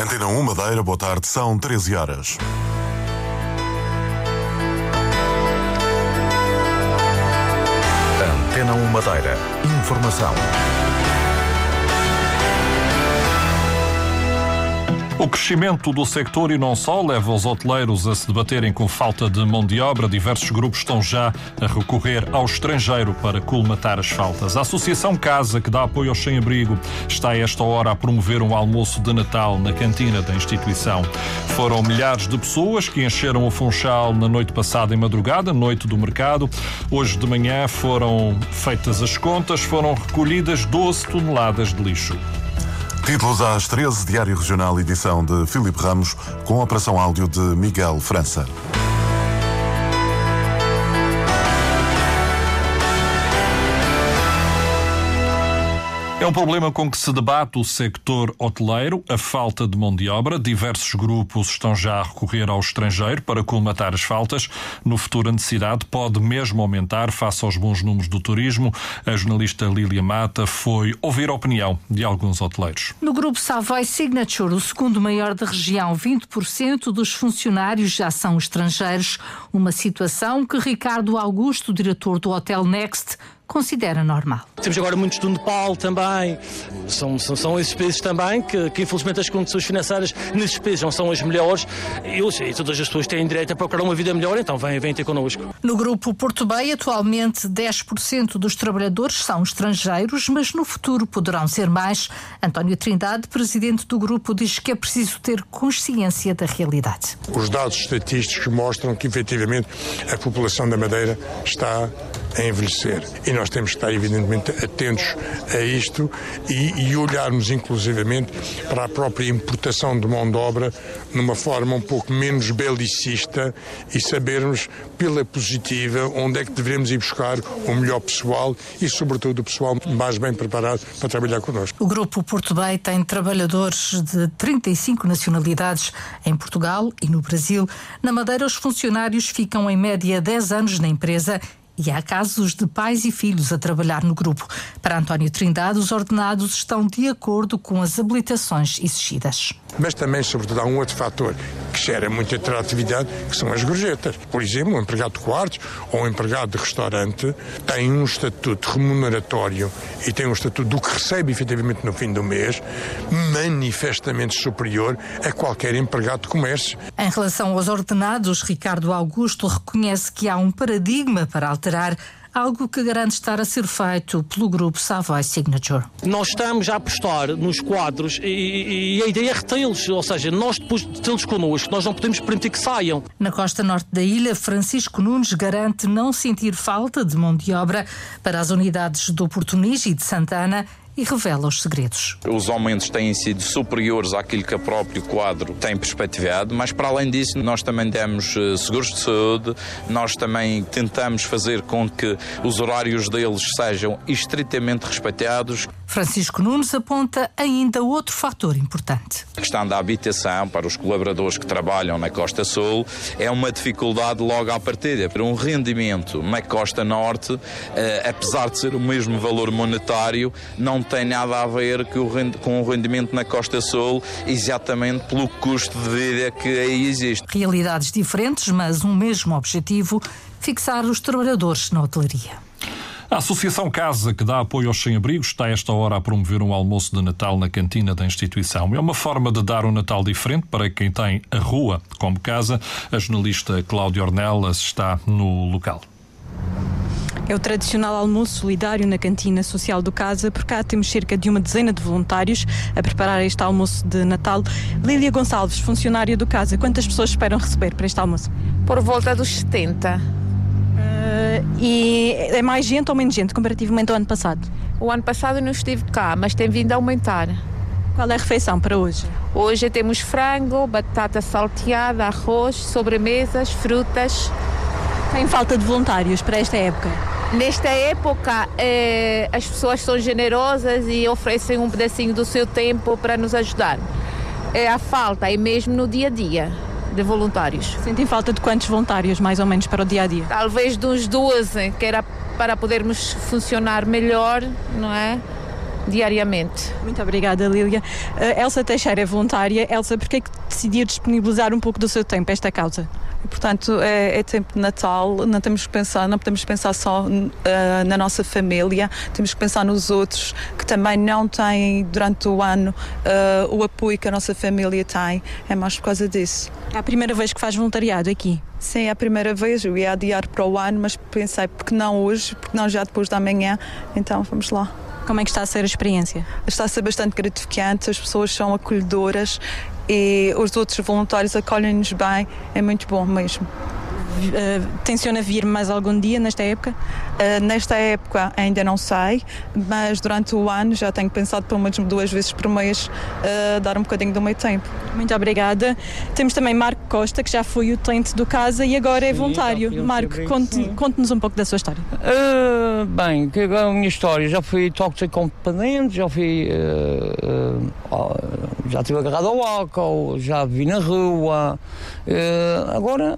Antena 1 Madeira, boa tarde, são 13 horas. Antena 1 Madeira. Informação. O crescimento do sector e não só leva os hoteleiros a se debaterem com falta de mão de obra. Diversos grupos estão já a recorrer ao estrangeiro para colmatar as faltas. A Associação Casa, que dá apoio aos sem-abrigo, está a esta hora a promover um almoço de Natal na cantina da instituição. Foram milhares de pessoas que encheram o Funchal na noite passada em madrugada, noite do mercado. Hoje de manhã foram feitas as contas, foram recolhidas 12 toneladas de lixo. Títulos às 13, Diário Regional, edição de Filipe Ramos, com operação áudio de Miguel França. Um problema com que se debate o sector hoteleiro, a falta de mão de obra. Diversos grupos estão já a recorrer ao estrangeiro para colmatar as faltas. No futuro, a necessidade pode mesmo aumentar face aos bons números do turismo. A jornalista Lília Mata foi ouvir a opinião de alguns hoteleiros. No grupo Savoy Signature, o segundo maior da região, 20% dos funcionários já são estrangeiros. Uma situação que Ricardo Augusto, diretor do Hotel Next, considera normal. Temos agora muitos do Nepal também. São, são, são esses países também que, que, infelizmente, as condições financeiras nesses países não são as melhores. E, eu sei, todas as pessoas têm direito a procurar uma vida melhor, então vêm, vêm ter connosco. No grupo Porto Bay, atualmente 10% dos trabalhadores são estrangeiros, mas no futuro poderão ser mais. António Trindade, presidente do grupo, diz que é preciso ter consciência da realidade. Os dados estatísticos mostram que, efetivamente, a população da Madeira está a envelhecer. E nós temos que estar, evidentemente, atentos a isto e, e, olharmos, inclusivamente, para a própria importação de mão de obra numa forma um pouco menos belicista e sabermos, pela positiva, onde é que devemos ir buscar o melhor pessoal e, sobretudo, o pessoal mais bem preparado para trabalhar connosco. O Grupo Porto Bay tem trabalhadores de 35 nacionalidades em Portugal e no Brasil. Na Madeira, os funcionários ficam, em média, 10 anos na empresa e há casos de pais e filhos a trabalhar no grupo. Para António Trindade, os ordenados estão de acordo com as habilitações exigidas. Mas também, sobretudo, há um outro fator que gera muita atratividade, que são as gorjetas. Por exemplo, um empregado de quartos ou um empregado de restaurante tem um estatuto remuneratório e tem um estatuto do que recebe efetivamente no fim do mês manifestamente superior a qualquer empregado de comércio. Em relação aos ordenados, Ricardo Augusto reconhece que há um paradigma para alterar algo que garante estar a ser feito pelo grupo Savoy Signature. Nós estamos a apostar nos quadros e, e a ideia é retê-los, ou seja, nós depois de tê-los connosco, nós não podemos permitir que saiam. Na costa norte da ilha, Francisco Nunes garante não sentir falta de mão de obra para as unidades do Porto e de Santana e revela os segredos. Os aumentos têm sido superiores àquilo que o próprio quadro tem perspectivado, mas para além disso, nós também demos eh, seguros de saúde, nós também tentamos fazer com que os horários deles sejam estritamente respeitados. Francisco Nunes aponta ainda outro fator importante. A questão da habitação para os colaboradores que trabalham na Costa Sul é uma dificuldade logo à partida. Para um rendimento na Costa Norte, eh, apesar de ser o mesmo valor monetário, não tem nada a ver com o rendimento na Costa Sul, exatamente pelo custo de vida que aí existe. Realidades diferentes, mas um mesmo objetivo: fixar os trabalhadores na hotelaria. A Associação Casa, que dá apoio aos sem-abrigos, está a esta hora a promover um almoço de Natal na cantina da instituição. É uma forma de dar um Natal diferente para quem tem a rua como casa. A jornalista Cláudia Ornelas está no local. É o tradicional almoço solidário na cantina social do Casa. Por cá temos cerca de uma dezena de voluntários a preparar este almoço de Natal. Lília Gonçalves, funcionária do Casa, quantas pessoas esperam receber para este almoço? Por volta dos 70. Uh, e é mais gente ou menos gente comparativamente ao ano passado? O ano passado não estive cá, mas tem vindo a aumentar. Qual é a refeição para hoje? Hoje temos frango, batata salteada, arroz, sobremesas, frutas. Tem falta de voluntários para esta época? Nesta época, eh, as pessoas são generosas e oferecem um pedacinho do seu tempo para nos ajudar. É a falta, é mesmo no dia a dia de voluntários. Sentem falta de quantos voluntários, mais ou menos, para o dia a dia? Talvez de uns 12, que era para podermos funcionar melhor, não é? diariamente. Muito obrigada, Lília. Uh, Elsa Teixeira é voluntária. Elsa, por que é que decidiu disponibilizar um pouco do seu tempo a esta causa? Portanto, é, é, tempo de Natal, não temos que pensar, não podemos pensar só uh, na nossa família, temos que pensar nos outros que também não têm durante o ano uh, o apoio que a nossa família tem. É mais por causa disso. É a primeira vez que faz voluntariado aqui? Sim, é a primeira vez. Eu ia adiar para o ano, mas pensei, porque não hoje, porque não já depois da manhã, então vamos lá. Como é que está a ser a experiência? Está a ser bastante gratificante, as pessoas são acolhedoras e os outros voluntários acolhem-nos bem, é muito bom mesmo. Uh, tenciona vir mais algum dia nesta época? Uh, nesta época ainda não sei, mas durante o ano já tenho pensado pelo menos duas vezes por mês uh, dar um bocadinho do meu tempo. Muito obrigada. Temos também Marco Costa, que já foi utente do casa e agora é voluntário. Marco, conte-nos conte um pouco da sua história. Uh, bem, que a minha história, já fui toxicodependente, já fui. já estive agarrado ao álcool, já vi na rua. agora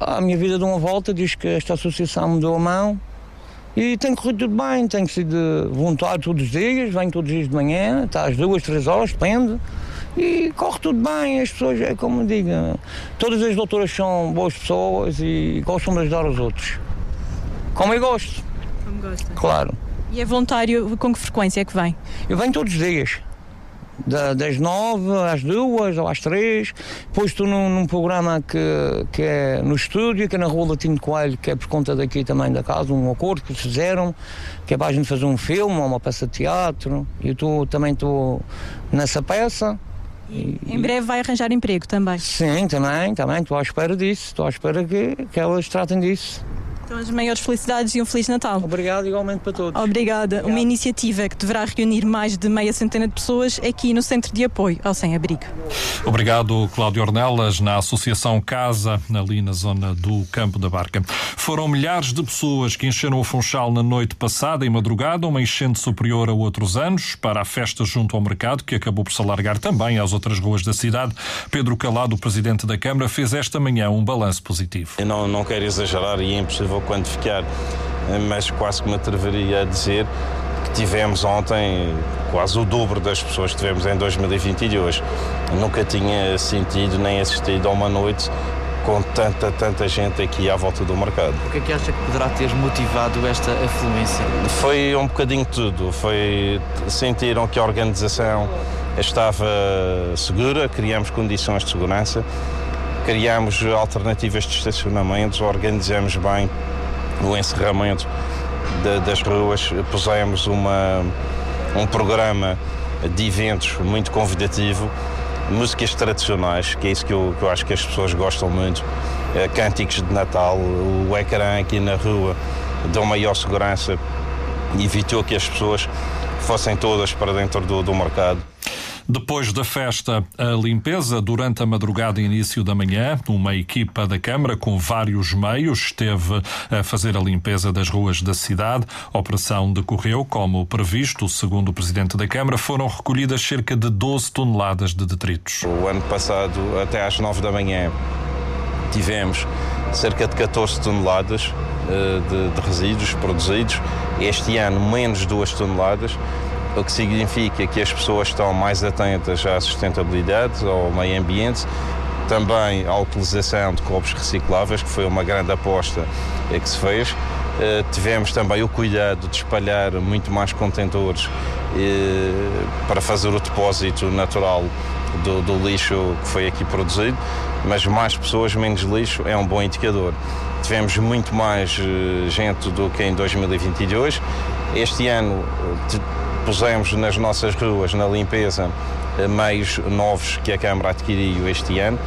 a minha vida deu uma volta, diz que esta associação me deu a mão e tem corrido tudo bem, tenho sido voluntário todos os dias, venho todos os dias de manhã, está às duas, três horas, depende. E corre tudo bem, as pessoas, é como digo, todas as doutoras são boas pessoas e gostam de ajudar os outros. Como eu gosto. Como gosta. Claro. E é voluntário com que frequência é que vem? Eu venho todos os dias da, das nove às duas ou às três. Depois estou num, num, programa que, que é no estúdio, que é na Rua Latino de Coelho, que é por conta daqui também da casa, um acordo que fizeram, que é para a gente fazer um filme ou uma peça de teatro. E eu também estou nessa peça. E, em breve vai arranjar emprego também? Sim, também, também. Estou à espera disso. Estou à espera que, que elas tratem disso. Então, as maiores felicidades e um Feliz Natal. Obrigado, igualmente para todos. Obrigada. Obrigado. Uma iniciativa que deverá reunir mais de meia centena de pessoas aqui no Centro de Apoio ao Sem-Abrigo. Obrigado, Cláudio Ornelas, na Associação Casa, ali na zona do Campo da Barca. Foram milhares de pessoas que encheram o Funchal na noite passada e madrugada, uma enchente superior a outros anos, para a festa junto ao mercado, que acabou por se alargar também às outras ruas da cidade. Pedro Calado, o presidente da Câmara, fez esta manhã um balanço positivo. Eu não, não quero exagerar e é impossível vou quantificar, mas quase que me atreveria a dizer que tivemos ontem quase o dobro das pessoas que tivemos em 2022. Nunca tinha sentido nem assistido a uma noite com tanta, tanta gente aqui à volta do mercado. O que é que acha que poderá ter motivado esta afluência? Foi um bocadinho tudo. Foi sentiram que a organização estava segura, criamos condições de segurança, criamos alternativas de estacionamento, organizamos bem o encerramento de, das ruas, pusemos uma, um programa de eventos muito convidativo, músicas tradicionais, que é isso que eu, que eu acho que as pessoas gostam muito, eh, cânticos de Natal, o ecrã aqui na rua deu maior segurança, evitou que as pessoas fossem todas para dentro do, do mercado. Depois da festa, a limpeza durante a madrugada e início da manhã, uma equipa da Câmara com vários meios esteve a fazer a limpeza das ruas da cidade. A operação decorreu como previsto. Segundo o Presidente da Câmara, foram recolhidas cerca de 12 toneladas de detritos. O ano passado, até às 9 da manhã, tivemos cerca de 14 toneladas eh, de, de resíduos produzidos. Este ano, menos 2 toneladas o que significa que as pessoas estão mais atentas à sustentabilidade, ao meio ambiente, também à utilização de copos recicláveis, que foi uma grande aposta que se fez. Uh, tivemos também o cuidado de espalhar muito mais contentores uh, para fazer o depósito natural do, do, lixo que foi aqui produzido, mas mais pessoas, menos lixo é um bom indicador. Tivemos muito mais uh, gente do que em 2022. Este ano pusemos nas nossas ruas, na limpeza, eh, meios novos que a Câmara adquiriu este ano.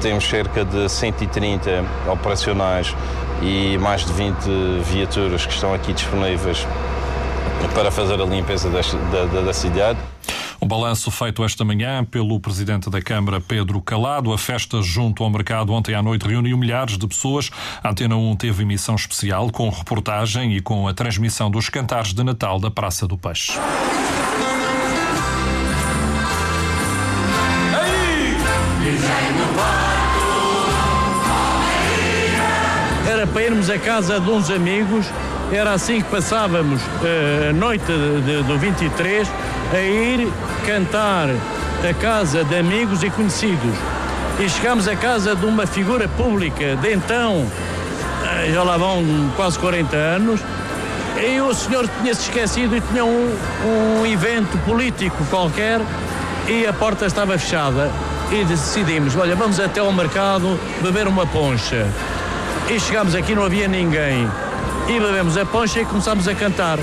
Temos cerca de 130 operacionais e mais de 20 viaturas que estão aqui disponíveis para fazer a limpeza da, da, da cidade. Um balanço feito esta manhã pelo Presidente da Câmara, Pedro Calado. A festa junto ao mercado ontem à noite reuniu milhares de pessoas. A Antena 1 teve emissão especial com reportagem e com a transmissão dos cantares de Natal da Praça do Peixe. Era para irmos a casa de uns amigos era assim que passávamos uh, a noite do 23 a ir cantar a casa de amigos e conhecidos. E chegámos à casa de uma figura pública de então, uh, já lá vão quase 40 anos, e o senhor tinha-se esquecido e tinha um, um evento político qualquer e a porta estava fechada. E decidimos, olha, vamos até ao mercado beber uma poncha. E chegámos aqui, não havia ninguém. E bebemos a poncha e começámos a cantar.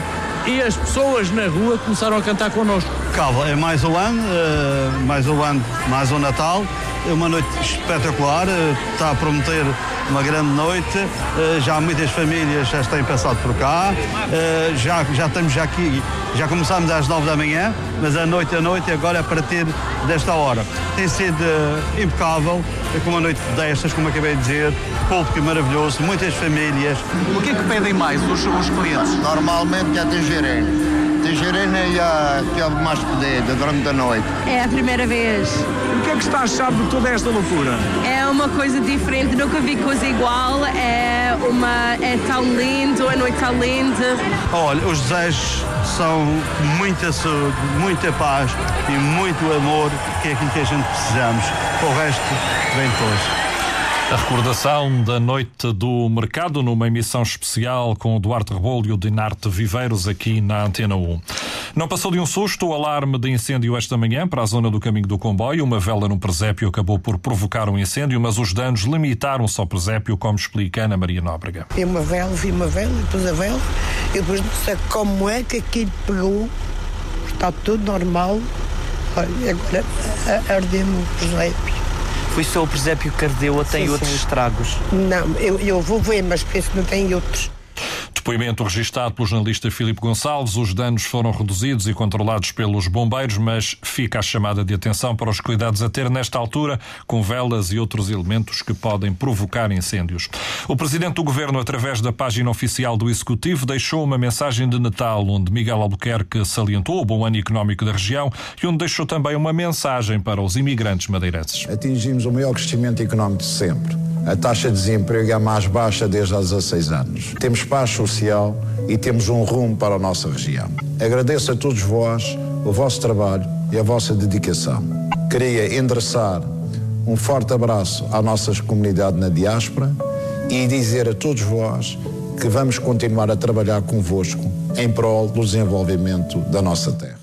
E as pessoas na rua começaram a cantar connosco. Cava, é mais um ano, uh, mais um ano, mais um Natal. É uma noite espetacular, uh, está a prometer uma grande noite. Uh, já muitas famílias já têm passado por cá. Uh, já, já estamos já aqui, já começámos às nove da manhã, mas a noite a noite agora é a partir desta hora. Tem sido impecável, com uma noite destas, como acabei de dizer, público maravilhoso, muitas famílias. O que é que pedem mais os, os clientes? Normalmente já tem gerente. Tangerina e a que houve mais pedido durante a noite. É a primeira vez. O que é que está a achar de toda esta loucura? É uma coisa diferente, nunca vi coisa igual. É, uma, é tão lindo, a noite tão linda. Olha, os desejos são muita saúde, muita paz e muito amor, que é aquilo que a gente precisamos. O resto vem depois. A recordação da noite do mercado numa emissão especial com o Duarte Rebolo e o Dinarte Viveiros aqui na Antena 1. Não passou de um susto o alarme de incêndio esta manhã para a zona do caminho do comboio. Uma vela no presépio acabou por provocar um incêndio, mas os danos limitaram-se ao presépio, como explica Ana Maria Nóbrega. Vi uma vela, vi uma vela, depois a vela, e depois não sei como é que aquilo pegou. Está tudo normal. Olha, agora ardeu-me o presépio. Foi só o presépio que ardeu ou tem sim, outros sim. estragos? Não, eu, eu vou ver, mas penso que não tem outros. Depoimento registado pelo jornalista Filipe Gonçalves. Os danos foram reduzidos e controlados pelos bombeiros, mas fica a chamada de atenção para os cuidados a ter nesta altura com velas e outros elementos que podem provocar incêndios. O presidente do governo, através da página oficial do Executivo, deixou uma mensagem de Natal onde Miguel Albuquerque salientou o bom ano económico da região e onde deixou também uma mensagem para os imigrantes madeirenses. Atingimos o maior crescimento económico de sempre a taxa de desemprego é a mais baixa desde há 16 anos. Temos paz social e temos um rumo para a nossa região. Agradeço a todos vós o vosso trabalho e a vossa dedicação. Queria endereçar um forte abraço à nossa comunidade na diáspora e dizer a todos vós que vamos continuar a trabalhar convosco em prol do desenvolvimento da nossa terra.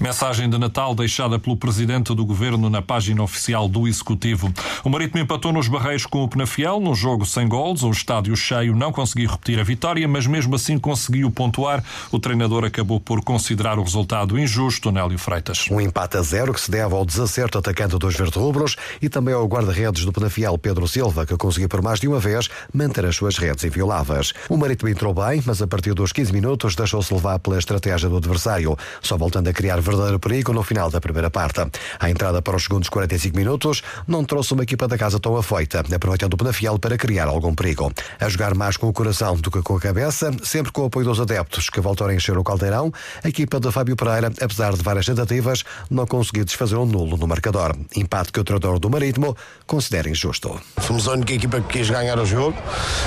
Mensagem de Natal deixada pelo presidente do governo na página oficial do Executivo. O Marítimo empatou nos barreiros com o Penafiel, num jogo sem gols. O estádio cheio não conseguiu repetir a vitória, mas mesmo assim conseguiu pontuar. O treinador acabou por considerar o resultado injusto, Nélio Freitas. Um empate a zero que se deve ao desacerto atacante dos verde-rubros e também ao guarda-redes do Penafiel, Pedro Silva, que conseguiu por mais de uma vez manter as suas redes invioláveis. O Marítimo entrou bem, mas a partir dos 15 minutos deixou-se levar pela estratégia do adversário, só voltando a criar verdadeiro perigo no final da primeira parte. A entrada para os segundos 45 minutos não trouxe uma equipa da casa tão afoita, aproveitando o Penafiel para criar algum perigo. A jogar mais com o coração do que com a cabeça, sempre com o apoio dos adeptos que voltaram a encher o caldeirão, a equipa de Fábio Pereira, apesar de várias tentativas, não conseguiu desfazer um nulo no marcador. Empate que o treinador do Marítimo considera injusto. Fomos a única equipa que quis ganhar o jogo,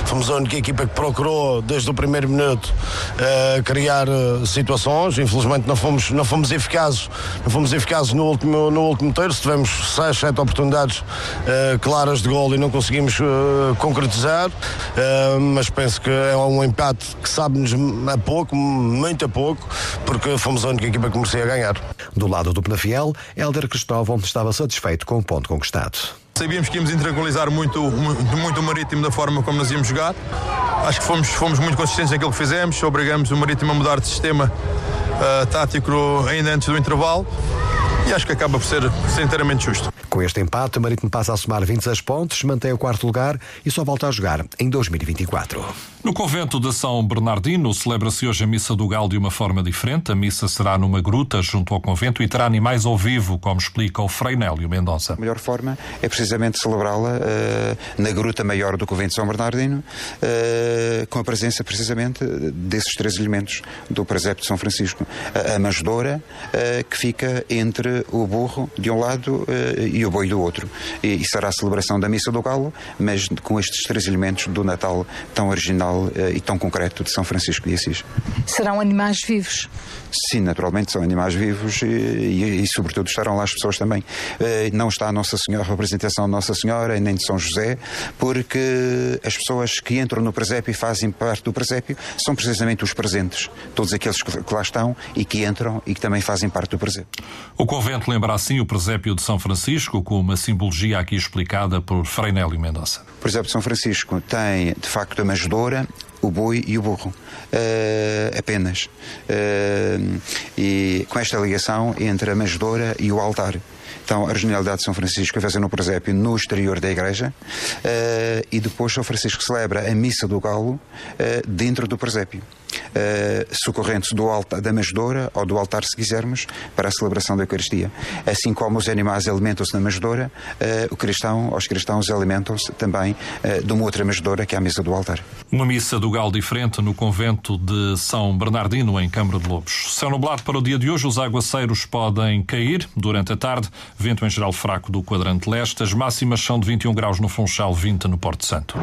fomos a única equipa que procurou, desde o primeiro minuto, uh, criar uh, situações. Infelizmente não fomos, não fomos eficazes eficazes, não fomos eficazes no último, no último terço, tivemos 6, 7 oportunidades uh, claras de gol e não conseguimos uh, concretizar, uh, mas penso que é um empate que sabe-nos a pouco, muito a pouco, porque fomos a única equipa que merecia ganhar. Do lado do Penafiel, Helder Cristóvão estava satisfeito com o ponto conquistado. Sabíamos que íamos intranquilizar muito, muito, muito o Marítimo da forma como nós íamos jogar. Acho que fomos, fomos muito consistentes naquilo que fizemos, obrigamos o Marítimo a mudar de sistema tático ainda antes do intervalo e acho que acaba por ser, ser inteiramente justo. Com este empate, o Marítimo passa a somar 26 pontos, mantém o quarto lugar e só volta a jogar em 2024. No convento de São Bernardino celebra-se hoje a Missa do Galo de uma forma diferente. A missa será numa gruta junto ao convento e terá animais ao vivo, como explica o Frei Nélio Mendonça. A melhor forma é precisamente celebrá-la uh, na gruta maior do convento de São Bernardino, uh, com a presença precisamente desses três elementos do presépio de São Francisco. A, a manjedoura, uh, que fica entre o burro de um lado e o boi do outro. E, e, será a celebração da Missa do Galo, mas com estes três elementos do Natal tão original e tão concreto de São Francisco de Assis. Serão animais vivos? Sim, naturalmente são animais vivos e, e, e, sobretudo estarão lá as pessoas também. Não está a Nossa Senhora, a representação de Nossa Senhora nem de São José, porque as pessoas que entram no presépio e fazem parte do presépio são precisamente os presentes, todos aqueles que lá estão e que entram e que também fazem parte do presépio. O convento lembra assim o presépio de São Francisco, com uma simbologia aqui explicada por Frei Nélio Mendonça. O presépio de São Francisco tem, de facto, a manjedoura, o boi e o burro. Uh, apenas. Uh, e com esta ligação entre a manjedoura e o altar. Então, a regionalidade de São Francisco é fazer no presépio no exterior da igreja uh, e depois São Francisco celebra a missa do galo dentro do presépio uh, socorrentes do altar, da manjedoura ou do altar, se quisermos, para a celebração da Eucaristia. Assim como os animais alimentam-se na manjedoura, uh, o cristão, os cristãos alimentam-se também uh, de uma outra manjedoura, que é a mesa do altar. Uma missa do galo diferente no convento de São Bernardino, em Câmara de Lobos. Céu nublado para o dia de hoje, os aguaceiros podem cair durante a tarde, vento em geral fraco do quadrante leste, as máximas são de 21 graus no Funchal, 20 no Porto Santo.